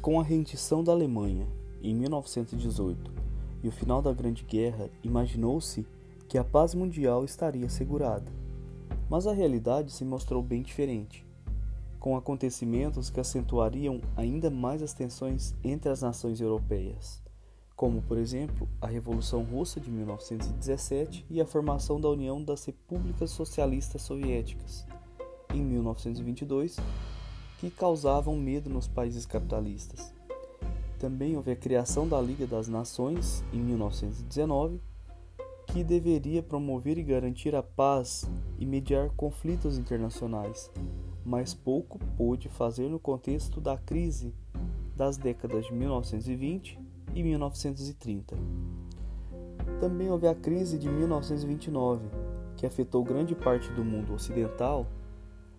Com a rendição da Alemanha em 1918 e o final da Grande Guerra, imaginou-se que a paz mundial estaria assegurada. Mas a realidade se mostrou bem diferente, com acontecimentos que acentuariam ainda mais as tensões entre as nações europeias, como, por exemplo, a Revolução Russa de 1917 e a formação da União das Repúblicas Socialistas Soviéticas em 1922, que causavam medo nos países capitalistas. Também houve a criação da Liga das Nações em 1919, que deveria promover e garantir a paz e mediar conflitos internacionais, mas pouco pôde fazer no contexto da crise das décadas de 1920 e 1930. Também houve a crise de 1929, que afetou grande parte do mundo ocidental,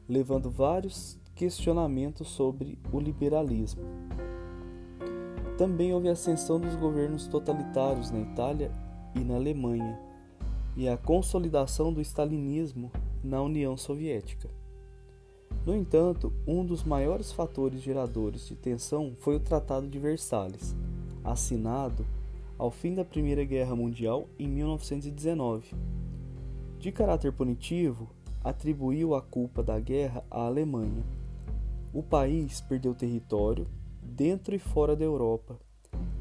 levando vários questionamentos sobre o liberalismo. Também houve a ascensão dos governos totalitários na Itália e na Alemanha, e a consolidação do stalinismo na União Soviética. No entanto, um dos maiores fatores geradores de tensão foi o Tratado de Versalhes, assinado ao fim da Primeira Guerra Mundial em 1919. De caráter punitivo, atribuiu a culpa da guerra à Alemanha. O país perdeu território dentro e fora da Europa.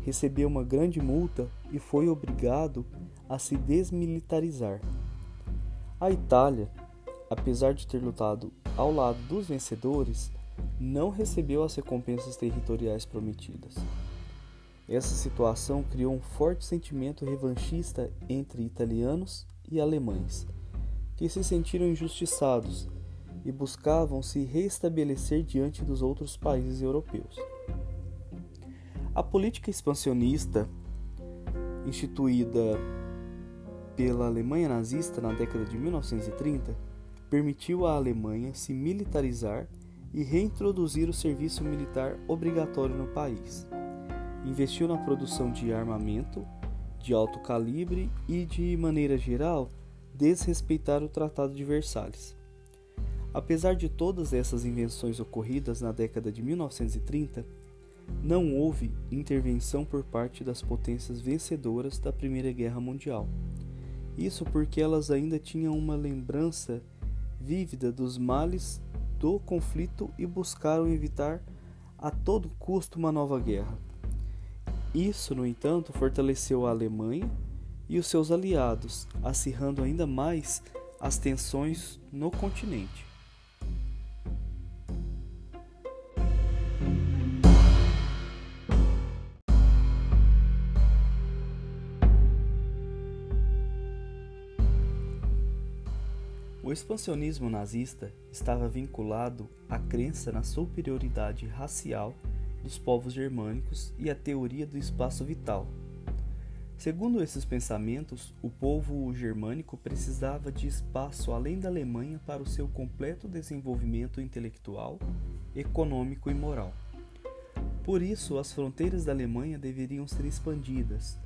Recebeu uma grande multa e foi obrigado a se desmilitarizar. A Itália, apesar de ter lutado ao lado dos vencedores, não recebeu as recompensas territoriais prometidas. Essa situação criou um forte sentimento revanchista entre italianos e alemães, que se sentiram injustiçados e buscavam se restabelecer diante dos outros países europeus. A política expansionista instituída pela Alemanha nazista na década de 1930 permitiu à Alemanha se militarizar e reintroduzir o serviço militar obrigatório no país. Investiu na produção de armamento de alto calibre e, de maneira geral, desrespeitar o Tratado de Versalhes. Apesar de todas essas invenções ocorridas na década de 1930, não houve intervenção por parte das potências vencedoras da Primeira Guerra Mundial. Isso porque elas ainda tinham uma lembrança vívida dos males do conflito e buscaram evitar a todo custo uma nova guerra. Isso, no entanto, fortaleceu a Alemanha e os seus aliados, acirrando ainda mais as tensões no continente. O expansionismo nazista estava vinculado à crença na superioridade racial dos povos germânicos e à teoria do espaço vital. Segundo esses pensamentos, o povo germânico precisava de espaço além da Alemanha para o seu completo desenvolvimento intelectual, econômico e moral. Por isso, as fronteiras da Alemanha deveriam ser expandidas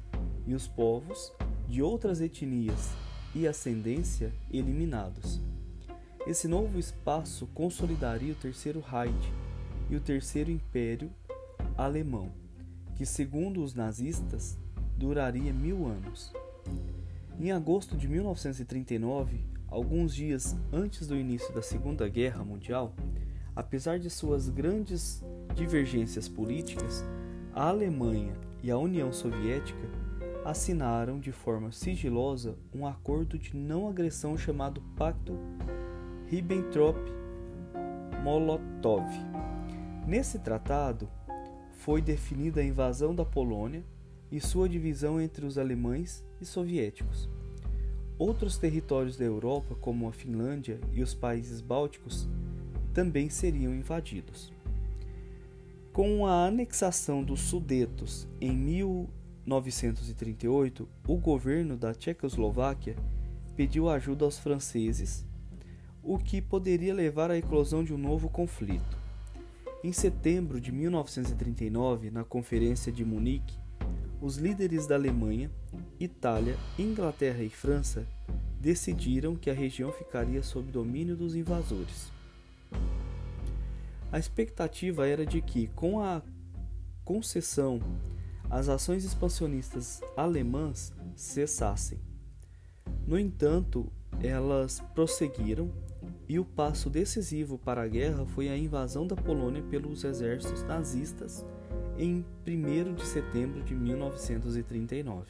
e os povos de outras etnias e ascendência eliminados. Esse novo espaço consolidaria o Terceiro Reich e o Terceiro Império Alemão, que, segundo os nazistas, duraria mil anos. Em agosto de 1939, alguns dias antes do início da Segunda Guerra Mundial, apesar de suas grandes divergências políticas, a Alemanha e a União Soviética assinaram de forma sigilosa um acordo de não agressão chamado Pacto Ribbentrop-Molotov. Nesse tratado foi definida a invasão da Polônia e sua divisão entre os alemães e soviéticos. Outros territórios da Europa, como a Finlândia e os países bálticos, também seriam invadidos. Com a anexação dos Sudetos em 1938, o governo da Tchecoslováquia pediu ajuda aos franceses, o que poderia levar à eclosão de um novo conflito. Em setembro de 1939, na Conferência de Munique, os líderes da Alemanha, Itália, Inglaterra e França decidiram que a região ficaria sob domínio dos invasores. A expectativa era de que, com a concessão as ações expansionistas alemãs cessassem. No entanto, elas prosseguiram e o passo decisivo para a guerra foi a invasão da Polônia pelos exércitos nazistas em 1 de setembro de 1939.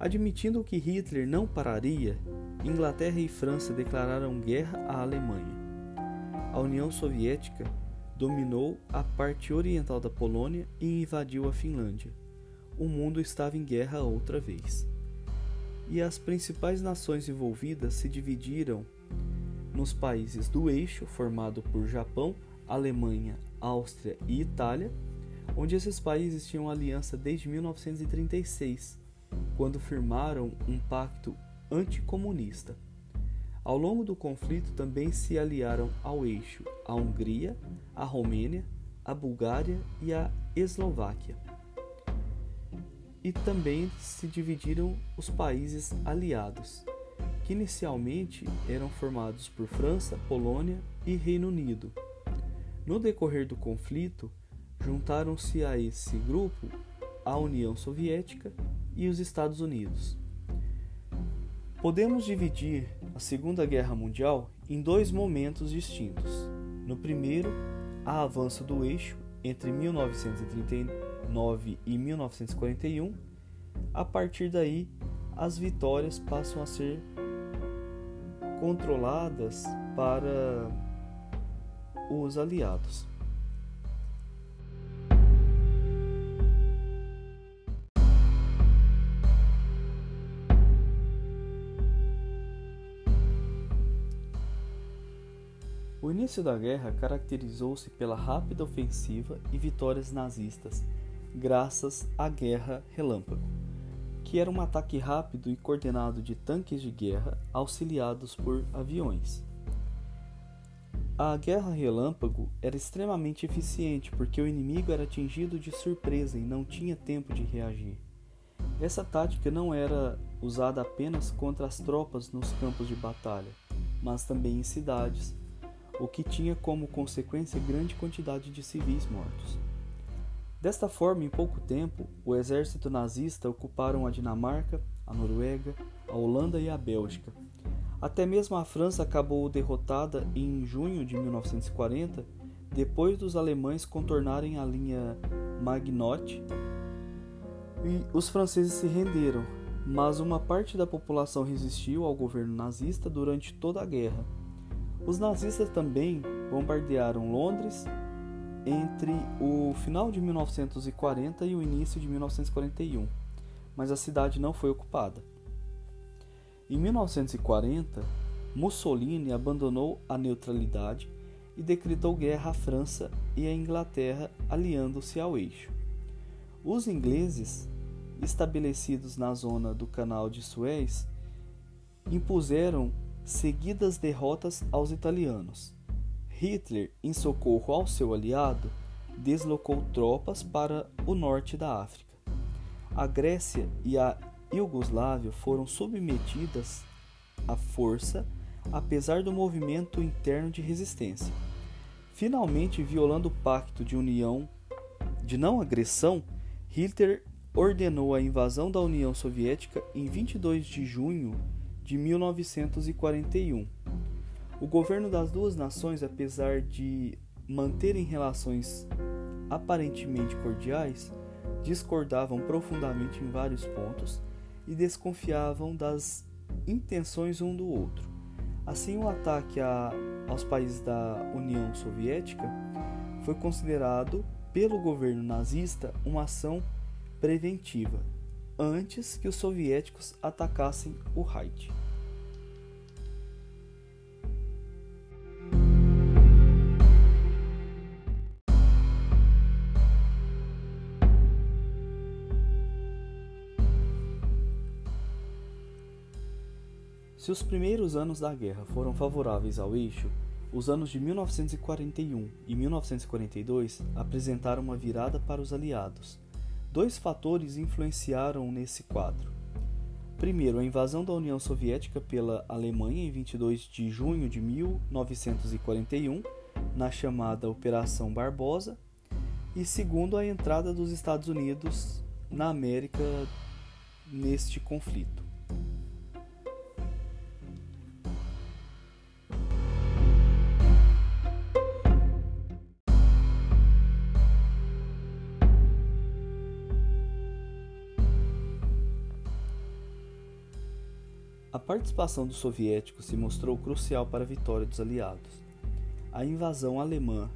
Admitindo que Hitler não pararia, Inglaterra e França declararam guerra à Alemanha. A União Soviética dominou a parte oriental da Polônia e invadiu a Finlândia. O mundo estava em guerra outra vez. E as principais nações envolvidas se dividiram nos países do eixo, formado por Japão, Alemanha, Áustria e Itália, onde esses países tinham aliança desde 1936, quando firmaram um pacto anticomunista. Ao longo do conflito também se aliaram ao eixo a Hungria, a Romênia, a Bulgária e a Eslováquia. E também se dividiram os países aliados, que inicialmente eram formados por França, Polônia e Reino Unido. No decorrer do conflito, juntaram-se a esse grupo a União Soviética e os Estados Unidos. Podemos dividir a Segunda Guerra Mundial em dois momentos distintos. No primeiro, a avanço do eixo entre 1939 e 1941. A partir daí, as vitórias passam a ser controladas para os aliados. Início da guerra caracterizou-se pela rápida ofensiva e vitórias nazistas, graças à Guerra Relâmpago que era um ataque rápido e coordenado de tanques de guerra auxiliados por aviões. A guerra relâmpago era extremamente eficiente porque o inimigo era atingido de surpresa e não tinha tempo de reagir. Essa tática não era usada apenas contra as tropas nos campos de batalha, mas também em cidades, o que tinha como consequência grande quantidade de civis mortos. Desta forma, em pouco tempo, o exército nazista ocuparam a Dinamarca, a Noruega, a Holanda e a Bélgica. Até mesmo a França acabou derrotada em junho de 1940, depois dos alemães contornarem a linha Maginot e os franceses se renderam, mas uma parte da população resistiu ao governo nazista durante toda a guerra. Os nazistas também bombardearam Londres, entre o final de 1940 e o início de 1941, mas a cidade não foi ocupada. Em 1940, Mussolini abandonou a neutralidade e decretou guerra à França e à Inglaterra, aliando-se ao eixo. Os ingleses, estabelecidos na zona do Canal de Suez, impuseram seguidas derrotas aos italianos. Hitler, em socorro ao seu aliado, deslocou tropas para o norte da África. A Grécia e a Iugoslávia foram submetidas à força, apesar do movimento interno de resistência. Finalmente, violando o pacto de união de não agressão, Hitler ordenou a invasão da União Soviética em 22 de junho de 1941. O governo das duas nações, apesar de manterem relações aparentemente cordiais, discordavam profundamente em vários pontos e desconfiavam das intenções um do outro. Assim, o ataque a, aos países da União Soviética foi considerado pelo governo nazista uma ação preventiva, antes que os soviéticos atacassem o Reich. Se os primeiros anos da guerra foram favoráveis ao eixo, os anos de 1941 e 1942 apresentaram uma virada para os aliados. Dois fatores influenciaram nesse quadro. Primeiro, a invasão da União Soviética pela Alemanha em 22 de junho de 1941, na chamada Operação Barbosa, e segundo a entrada dos Estados Unidos na América neste conflito. Participação dos soviéticos se mostrou crucial para a vitória dos aliados. A invasão alemã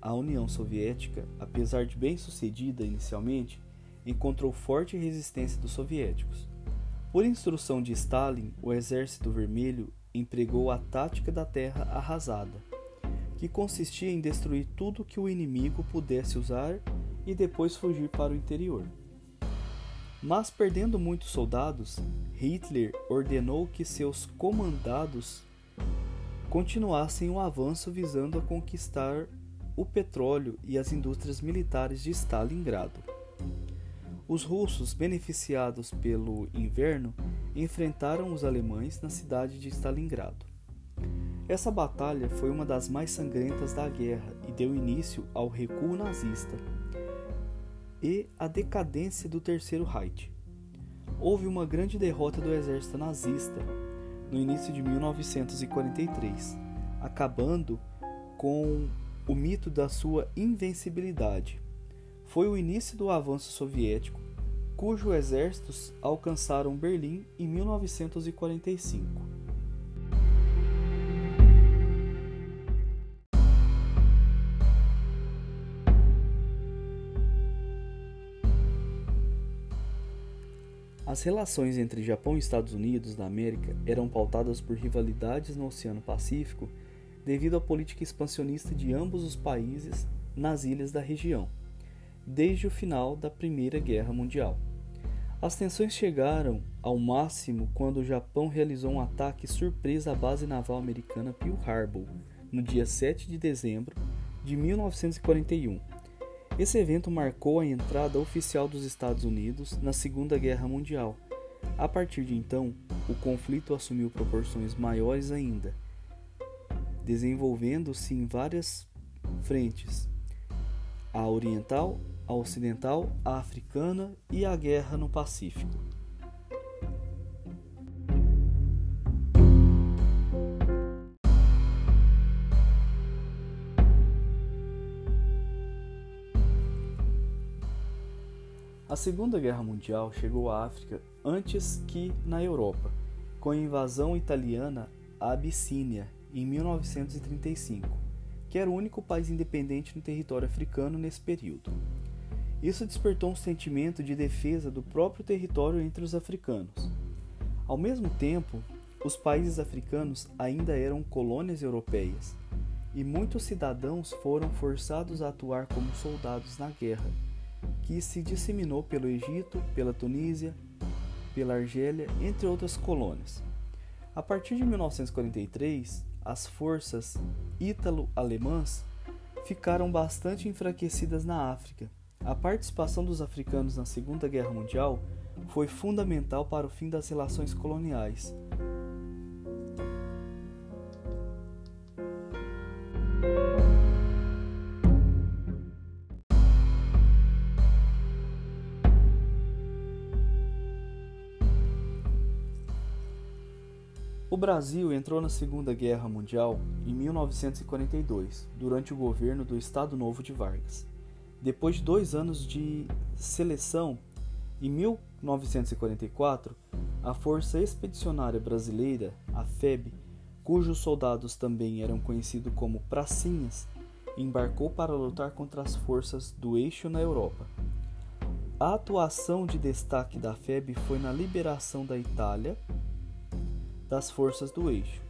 à União Soviética, apesar de bem sucedida inicialmente, encontrou forte resistência dos soviéticos. Por instrução de Stalin, o Exército Vermelho empregou a tática da terra arrasada, que consistia em destruir tudo que o inimigo pudesse usar e depois fugir para o interior. Mas perdendo muitos soldados, Hitler ordenou que seus comandados continuassem o avanço visando a conquistar o petróleo e as indústrias militares de Stalingrado. Os russos, beneficiados pelo inverno, enfrentaram os alemães na cidade de Stalingrado. Essa batalha foi uma das mais sangrentas da guerra e deu início ao recuo nazista e à decadência do Terceiro Reich. Houve uma grande derrota do exército nazista no início de 1943, acabando com o mito da sua invencibilidade. Foi o início do avanço soviético, cujos exércitos alcançaram Berlim em 1945. As relações entre Japão e Estados Unidos da América eram pautadas por rivalidades no Oceano Pacífico devido à política expansionista de ambos os países nas ilhas da região, desde o final da Primeira Guerra Mundial. As tensões chegaram ao máximo quando o Japão realizou um ataque surpresa à base naval americana Pearl Harbor, no dia 7 de dezembro de 1941. Esse evento marcou a entrada oficial dos Estados Unidos na Segunda Guerra Mundial. A partir de então, o conflito assumiu proporções maiores ainda desenvolvendo-se em várias frentes: a oriental, a ocidental, a africana e a guerra no Pacífico. A Segunda Guerra Mundial chegou à África antes que na Europa, com a invasão italiana à Abissínia em 1935, que era o único país independente no território africano nesse período. Isso despertou um sentimento de defesa do próprio território entre os africanos. Ao mesmo tempo, os países africanos ainda eram colônias europeias e muitos cidadãos foram forçados a atuar como soldados na guerra, que se disseminou pelo Egito, pela Tunísia, pela Argélia, entre outras colônias. A partir de 1943, as forças ítalo-alemãs ficaram bastante enfraquecidas na África. A participação dos africanos na Segunda Guerra Mundial foi fundamental para o fim das relações coloniais. Brasil entrou na Segunda Guerra Mundial em 1942, durante o governo do Estado Novo de Vargas. Depois de dois anos de seleção, em 1944, a Força Expedicionária Brasileira, a FEB, cujos soldados também eram conhecidos como pracinhas, embarcou para lutar contra as forças do eixo na Europa. A atuação de destaque da FEB foi na liberação da Itália das forças do eixo,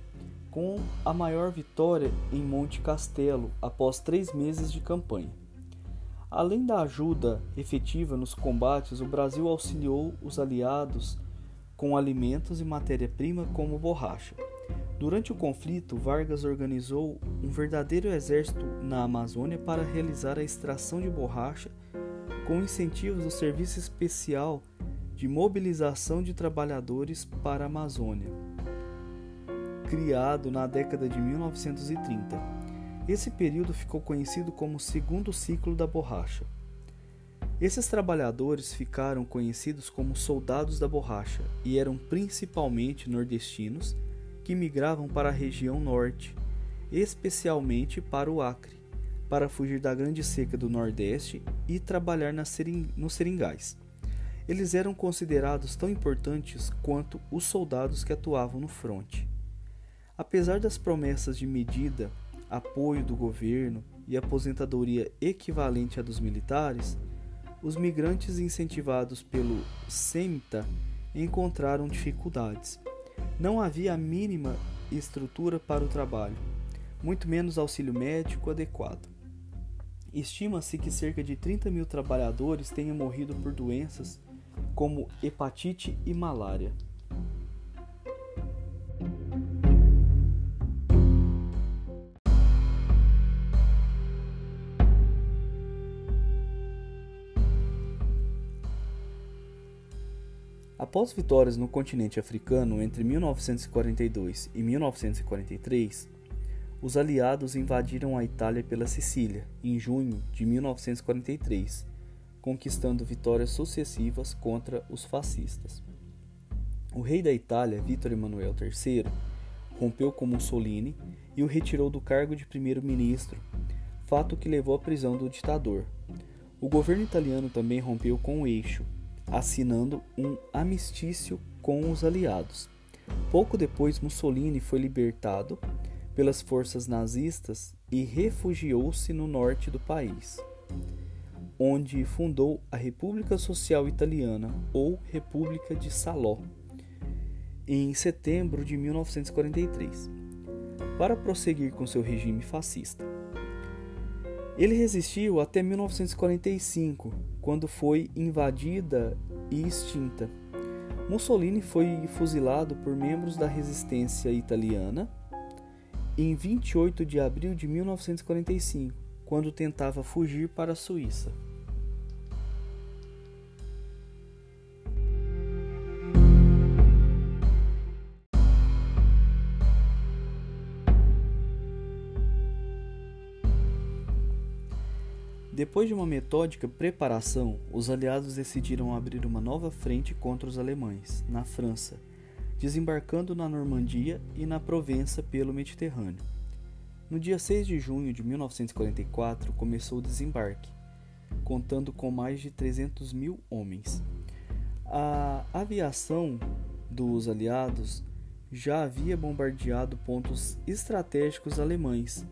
com a maior vitória em Monte Castelo após três meses de campanha. Além da ajuda efetiva nos combates, o Brasil auxiliou os aliados com alimentos e matéria-prima como borracha. Durante o conflito, Vargas organizou um verdadeiro exército na Amazônia para realizar a extração de borracha com incentivos do Serviço Especial de Mobilização de Trabalhadores para a Amazônia criado na década de 1930. Esse período ficou conhecido como segundo ciclo da borracha. Esses trabalhadores ficaram conhecidos como soldados da borracha e eram principalmente nordestinos que migravam para a região norte, especialmente para o Acre, para fugir da grande seca do Nordeste e trabalhar sering nos seringais. Eles eram considerados tão importantes quanto os soldados que atuavam no fronte. Apesar das promessas de medida, apoio do governo e aposentadoria equivalente à dos militares, os migrantes incentivados pelo SEMTA encontraram dificuldades. Não havia a mínima estrutura para o trabalho, muito menos auxílio médico adequado. Estima-se que cerca de 30 mil trabalhadores tenham morrido por doenças como hepatite e malária. Após vitórias no continente africano entre 1942 e 1943, os aliados invadiram a Itália pela Sicília em junho de 1943, conquistando vitórias sucessivas contra os fascistas. O rei da Itália, Vítor Emanuel III, rompeu com Mussolini e o retirou do cargo de primeiro-ministro, fato que levou à prisão do ditador. O governo italiano também rompeu com o eixo, assinando um amistício com os aliados. Pouco depois, Mussolini foi libertado pelas forças nazistas e refugiou-se no norte do país, onde fundou a República Social Italiana, ou República de Salò, em setembro de 1943, para prosseguir com seu regime fascista. Ele resistiu até 1945, quando foi invadida e extinta. Mussolini foi fuzilado por membros da resistência italiana em 28 de abril de 1945, quando tentava fugir para a Suíça. Depois de uma metódica preparação, os aliados decidiram abrir uma nova frente contra os alemães, na França, desembarcando na Normandia e na Provença pelo Mediterrâneo. No dia 6 de junho de 1944 começou o desembarque, contando com mais de 300 mil homens. A aviação dos aliados já havia bombardeado pontos estratégicos alemães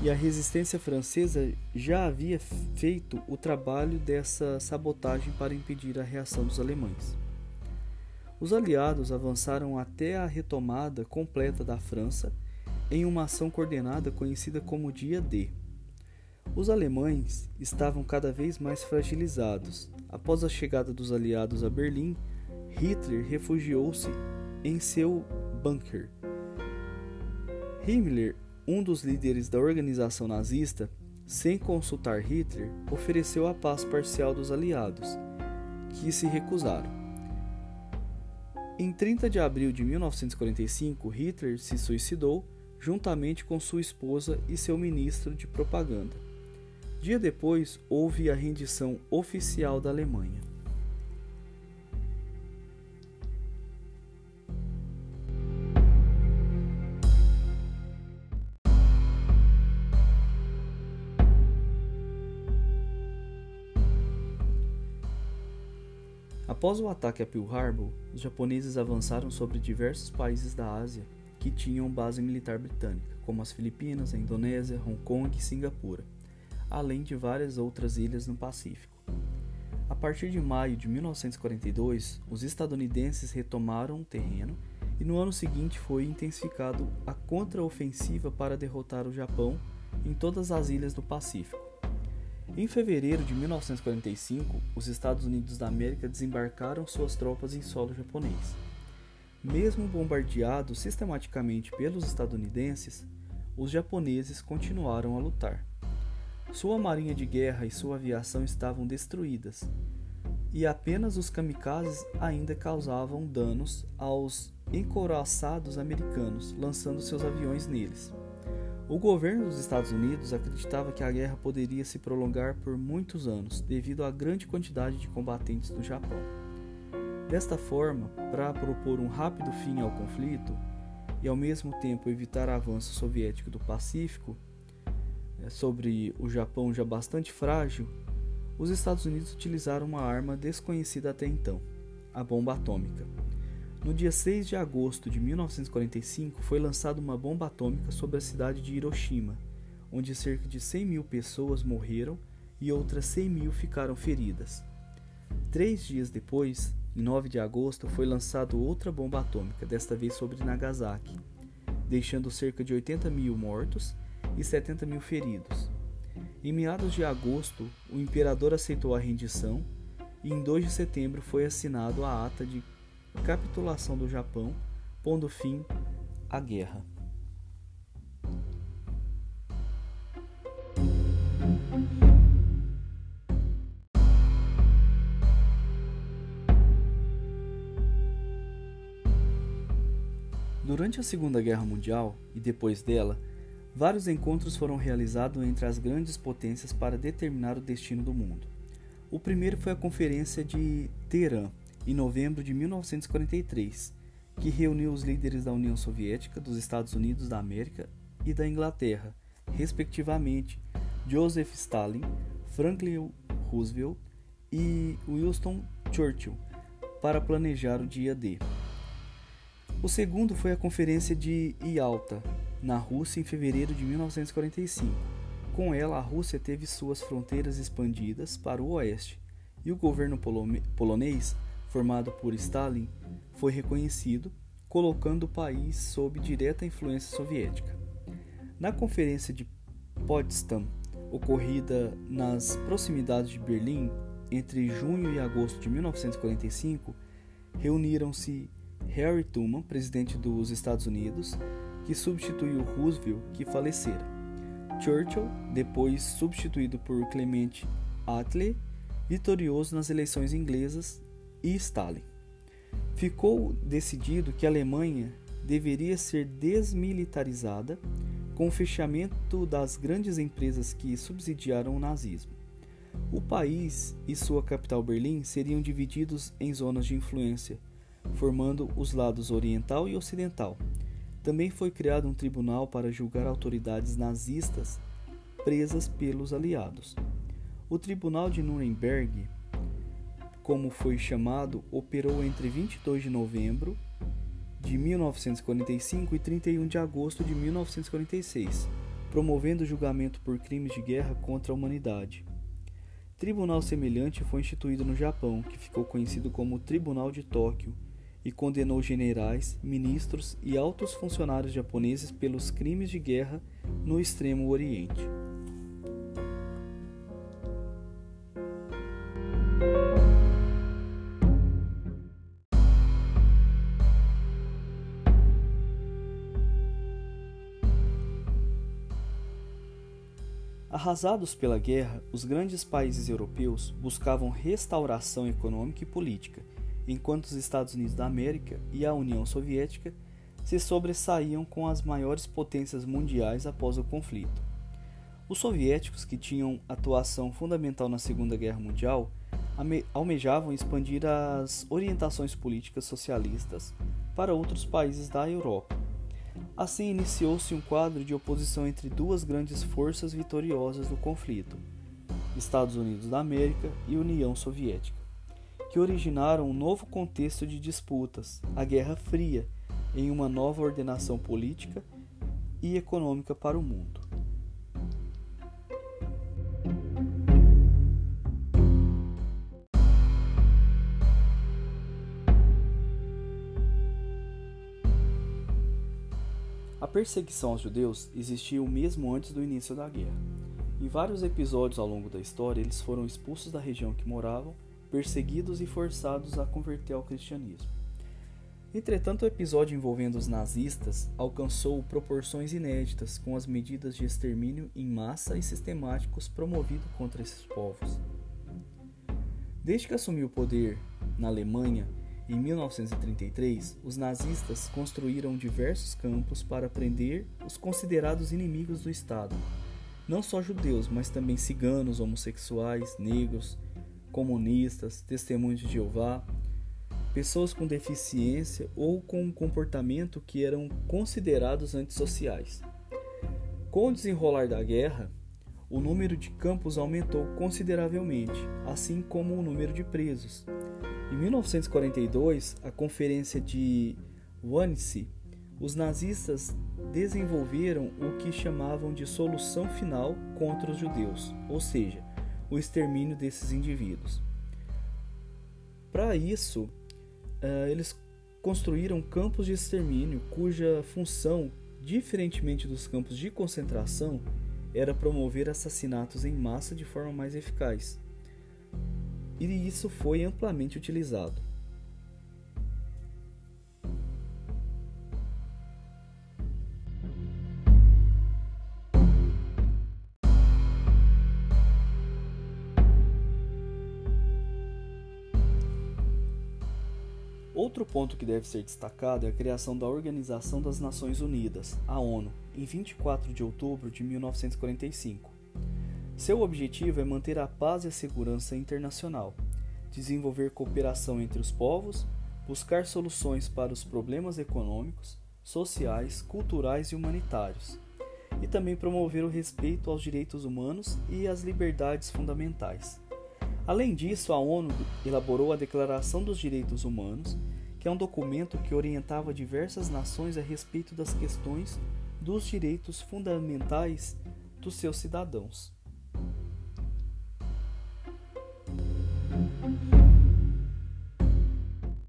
e a resistência francesa já havia feito o trabalho dessa sabotagem para impedir a reação dos alemães. Os aliados avançaram até a retomada completa da França em uma ação coordenada conhecida como Dia D. Os alemães estavam cada vez mais fragilizados. Após a chegada dos aliados a Berlim, Hitler refugiou-se em seu bunker. Himmler, um dos líderes da organização nazista, sem consultar Hitler, ofereceu a paz parcial dos aliados, que se recusaram. Em 30 de abril de 1945, Hitler se suicidou juntamente com sua esposa e seu ministro de propaganda. Dia depois, houve a rendição oficial da Alemanha. Após o ataque a Pearl Harbor, os japoneses avançaram sobre diversos países da Ásia que tinham base militar britânica, como as Filipinas, a Indonésia, Hong Kong e Singapura, além de várias outras ilhas no Pacífico. A partir de maio de 1942, os estadunidenses retomaram o terreno e no ano seguinte foi intensificado a contraofensiva para derrotar o Japão em todas as ilhas do Pacífico. Em fevereiro de 1945, os Estados Unidos da América desembarcaram suas tropas em solo japonês. Mesmo bombardeados sistematicamente pelos estadunidenses, os japoneses continuaram a lutar. Sua marinha de guerra e sua aviação estavam destruídas, e apenas os kamikazes ainda causavam danos aos encouraçados americanos, lançando seus aviões neles. O governo dos Estados Unidos acreditava que a guerra poderia se prolongar por muitos anos devido à grande quantidade de combatentes no Japão. Desta forma, para propor um rápido fim ao conflito e ao mesmo tempo evitar avanço soviético do Pacífico eh, sobre o Japão já bastante frágil, os Estados Unidos utilizaram uma arma desconhecida até então, a bomba atômica. No dia 6 de agosto de 1945 foi lançada uma bomba atômica sobre a cidade de Hiroshima, onde cerca de 100 mil pessoas morreram e outras 100 mil ficaram feridas. Três dias depois, em 9 de agosto, foi lançada outra bomba atômica, desta vez sobre Nagasaki, deixando cerca de 80 mil mortos e 70 mil feridos. Em meados de agosto, o imperador aceitou a rendição e em 2 de setembro foi assinado a ata de capitulação do Japão, pondo fim à guerra. Durante a Segunda Guerra Mundial e depois dela, vários encontros foram realizados entre as grandes potências para determinar o destino do mundo. O primeiro foi a Conferência de Teherã, em novembro de 1943, que reuniu os líderes da União Soviética, dos Estados Unidos da América e da Inglaterra, respectivamente Joseph Stalin, Franklin Roosevelt e Winston Churchill, para planejar o dia D. O segundo foi a Conferência de Yalta, na Rússia, em fevereiro de 1945. Com ela, a Rússia teve suas fronteiras expandidas para o oeste e o governo polonês formado por Stalin, foi reconhecido, colocando o país sob direta influência soviética. Na Conferência de Potsdam, ocorrida nas proximidades de Berlim entre junho e agosto de 1945, reuniram-se Harry Truman, presidente dos Estados Unidos, que substituiu Roosevelt, que falecera. Churchill, depois substituído por Clement Attlee, vitorioso nas eleições inglesas e Stalin. Ficou decidido que a Alemanha deveria ser desmilitarizada com o fechamento das grandes empresas que subsidiaram o nazismo. O país e sua capital Berlim seriam divididos em zonas de influência, formando os lados oriental e ocidental. Também foi criado um tribunal para julgar autoridades nazistas presas pelos aliados. O Tribunal de Nuremberg como foi chamado, operou entre 22 de novembro de 1945 e 31 de agosto de 1946, promovendo julgamento por crimes de guerra contra a humanidade. Tribunal semelhante foi instituído no Japão, que ficou conhecido como Tribunal de Tóquio, e condenou generais, ministros e altos funcionários japoneses pelos crimes de guerra no Extremo Oriente. Arrasados pela guerra, os grandes países europeus buscavam restauração econômica e política, enquanto os Estados Unidos da América e a União Soviética se sobressaíam com as maiores potências mundiais após o conflito. Os soviéticos, que tinham atuação fundamental na Segunda Guerra Mundial, almejavam expandir as orientações políticas socialistas para outros países da Europa Assim iniciou-se um quadro de oposição entre duas grandes forças vitoriosas do conflito, Estados Unidos da América e União Soviética, que originaram um novo contexto de disputas, a Guerra Fria, em uma nova ordenação política e econômica para o mundo. A perseguição aos judeus existiu mesmo antes do início da guerra. Em vários episódios ao longo da história, eles foram expulsos da região que moravam, perseguidos e forçados a converter ao cristianismo. Entretanto, o episódio envolvendo os nazistas alcançou proporções inéditas com as medidas de extermínio em massa e sistemáticos promovidos contra esses povos. Desde que assumiu o poder na Alemanha, Em 1933, os nazistas construíram diversos campos para prender os considerados inimigos do Estado, não só judeus, mas também ciganos, homossexuais, negros, comunistas, testemunhos de Jeová, pessoas com deficiência ou com um comportamento que eram considerados antissociais. Com o desenrolar da guerra, o número de campos aumentou consideravelmente, assim como o número de presos. Em 1942, a Conferência de Wannsee, os nazistas desenvolveram o que chamavam de solução final contra os judeus, ou seja, o extermínio desses indivíduos. Para isso, eh, eles construíram campos de extermínio cuja função, diferentemente dos campos de concentração, era promover assassinatos em massa de forma mais eficaz e isso foi amplamente utilizado. Outro ponto que deve ser destacado é a criação da Organização das Nações Unidas, a ONU, em 24 de outubro de 1945. Seu objetivo é manter a paz e a segurança internacional, desenvolver cooperação entre os povos, buscar soluções para os problemas econômicos, sociais, culturais e humanitários, e também promover o respeito aos direitos humanos e às liberdades fundamentais. Além disso, a ONU elaborou a Declaração dos Direitos Humanos, que é um documento que orientava diversas nações a respeito das questões dos direitos fundamentais dos seus cidadãos.